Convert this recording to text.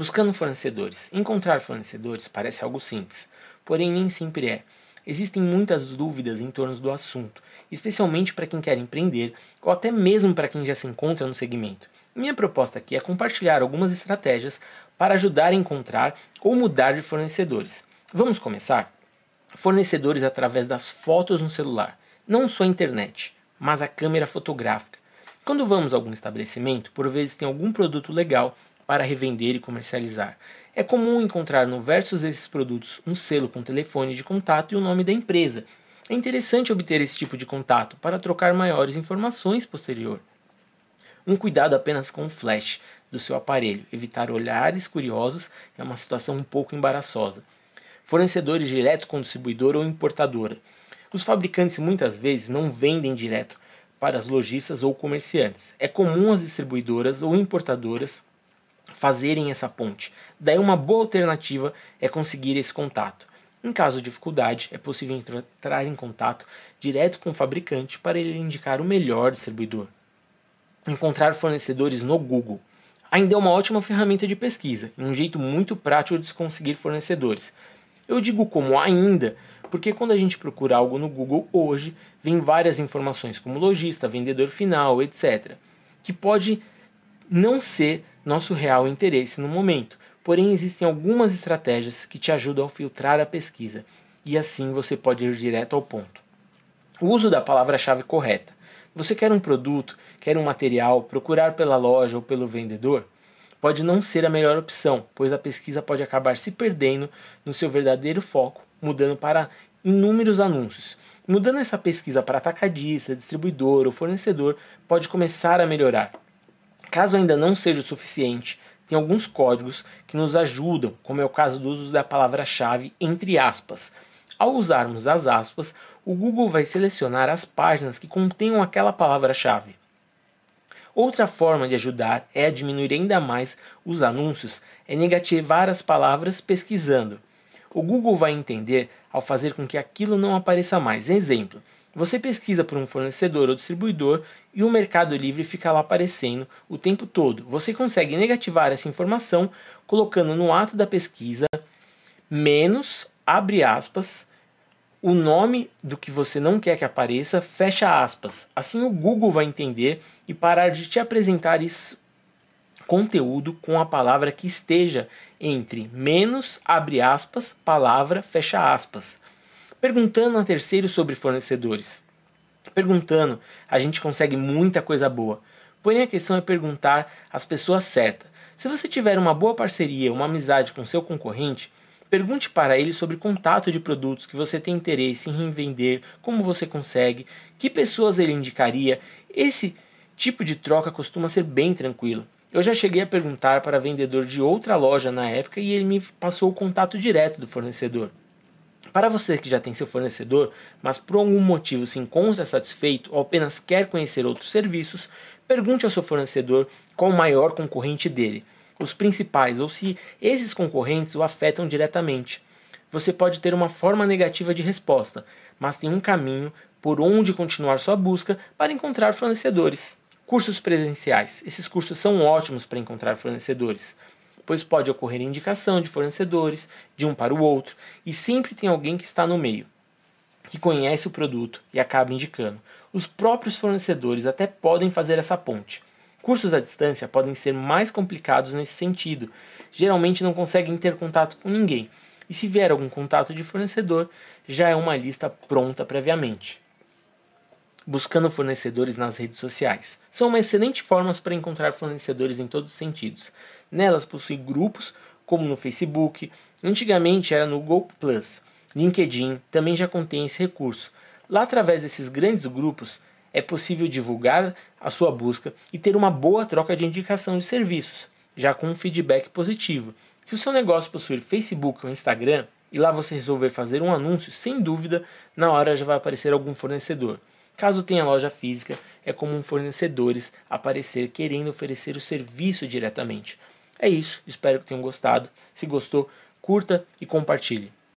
Buscando fornecedores. Encontrar fornecedores parece algo simples, porém nem sempre é. Existem muitas dúvidas em torno do assunto, especialmente para quem quer empreender ou até mesmo para quem já se encontra no segmento. Minha proposta aqui é compartilhar algumas estratégias para ajudar a encontrar ou mudar de fornecedores. Vamos começar? Fornecedores através das fotos no celular, não só a internet, mas a câmera fotográfica. Quando vamos a algum estabelecimento, por vezes tem algum produto legal para revender e comercializar. É comum encontrar no versos desses produtos um selo com telefone de contato e o nome da empresa. É interessante obter esse tipo de contato para trocar maiores informações posterior. Um cuidado apenas com o flash do seu aparelho, evitar olhares curiosos é uma situação um pouco embaraçosa. Fornecedores direto com distribuidor ou importadora. Os fabricantes muitas vezes não vendem direto para as lojistas ou comerciantes. É comum as distribuidoras ou importadoras fazerem essa ponte. Daí uma boa alternativa é conseguir esse contato. Em caso de dificuldade, é possível entrar em contato direto com o fabricante para ele indicar o melhor distribuidor. Encontrar fornecedores no Google ainda é uma ótima ferramenta de pesquisa e um jeito muito prático de conseguir fornecedores. Eu digo como ainda, porque quando a gente procura algo no Google hoje, vem várias informações como lojista, vendedor final, etc., que pode não ser nosso real interesse no momento. Porém, existem algumas estratégias que te ajudam a filtrar a pesquisa e assim você pode ir direto ao ponto. O uso da palavra-chave correta. Você quer um produto, quer um material, procurar pela loja ou pelo vendedor? Pode não ser a melhor opção, pois a pesquisa pode acabar se perdendo no seu verdadeiro foco, mudando para inúmeros anúncios. Mudando essa pesquisa para atacadista, distribuidor ou fornecedor, pode começar a melhorar. Caso ainda não seja o suficiente, tem alguns códigos que nos ajudam, como é o caso do uso da palavra-chave entre aspas. Ao usarmos as aspas, o Google vai selecionar as páginas que contenham aquela palavra-chave. Outra forma de ajudar é a diminuir ainda mais os anúncios, é negativar as palavras pesquisando. O Google vai entender ao fazer com que aquilo não apareça mais. Exemplo: você pesquisa por um fornecedor ou distribuidor e o Mercado Livre fica lá aparecendo o tempo todo. Você consegue negativar essa informação colocando no ato da pesquisa menos, abre aspas, o nome do que você não quer que apareça, fecha aspas. Assim o Google vai entender e parar de te apresentar isso, conteúdo com a palavra que esteja entre menos, abre aspas, palavra, fecha aspas perguntando a terceiros sobre fornecedores. Perguntando, a gente consegue muita coisa boa. Porém, a questão é perguntar às pessoas certas. Se você tiver uma boa parceria, uma amizade com seu concorrente, pergunte para ele sobre contato de produtos que você tem interesse em revender, como você consegue, que pessoas ele indicaria. Esse tipo de troca costuma ser bem tranquilo. Eu já cheguei a perguntar para vendedor de outra loja na época e ele me passou o contato direto do fornecedor. Para você que já tem seu fornecedor, mas por algum motivo se encontra satisfeito ou apenas quer conhecer outros serviços, pergunte ao seu fornecedor qual o maior concorrente dele, os principais ou se esses concorrentes o afetam diretamente. Você pode ter uma forma negativa de resposta, mas tem um caminho por onde continuar sua busca para encontrar fornecedores. Cursos presenciais. Esses cursos são ótimos para encontrar fornecedores pois pode ocorrer indicação de fornecedores de um para o outro e sempre tem alguém que está no meio, que conhece o produto e acaba indicando. Os próprios fornecedores até podem fazer essa ponte. Cursos à distância podem ser mais complicados nesse sentido. Geralmente não conseguem ter contato com ninguém, e se vier algum contato de fornecedor, já é uma lista pronta previamente. Buscando fornecedores nas redes sociais. São uma excelente forma para encontrar fornecedores em todos os sentidos. Nelas possui grupos, como no Facebook, antigamente era no Google Plus. LinkedIn também já contém esse recurso. Lá, através desses grandes grupos, é possível divulgar a sua busca e ter uma boa troca de indicação de serviços, já com um feedback positivo. Se o seu negócio possuir Facebook ou Instagram e lá você resolver fazer um anúncio, sem dúvida, na hora já vai aparecer algum fornecedor. Caso tenha loja física, é comum fornecedores aparecer querendo oferecer o serviço diretamente. É isso, espero que tenham gostado. Se gostou, curta e compartilhe.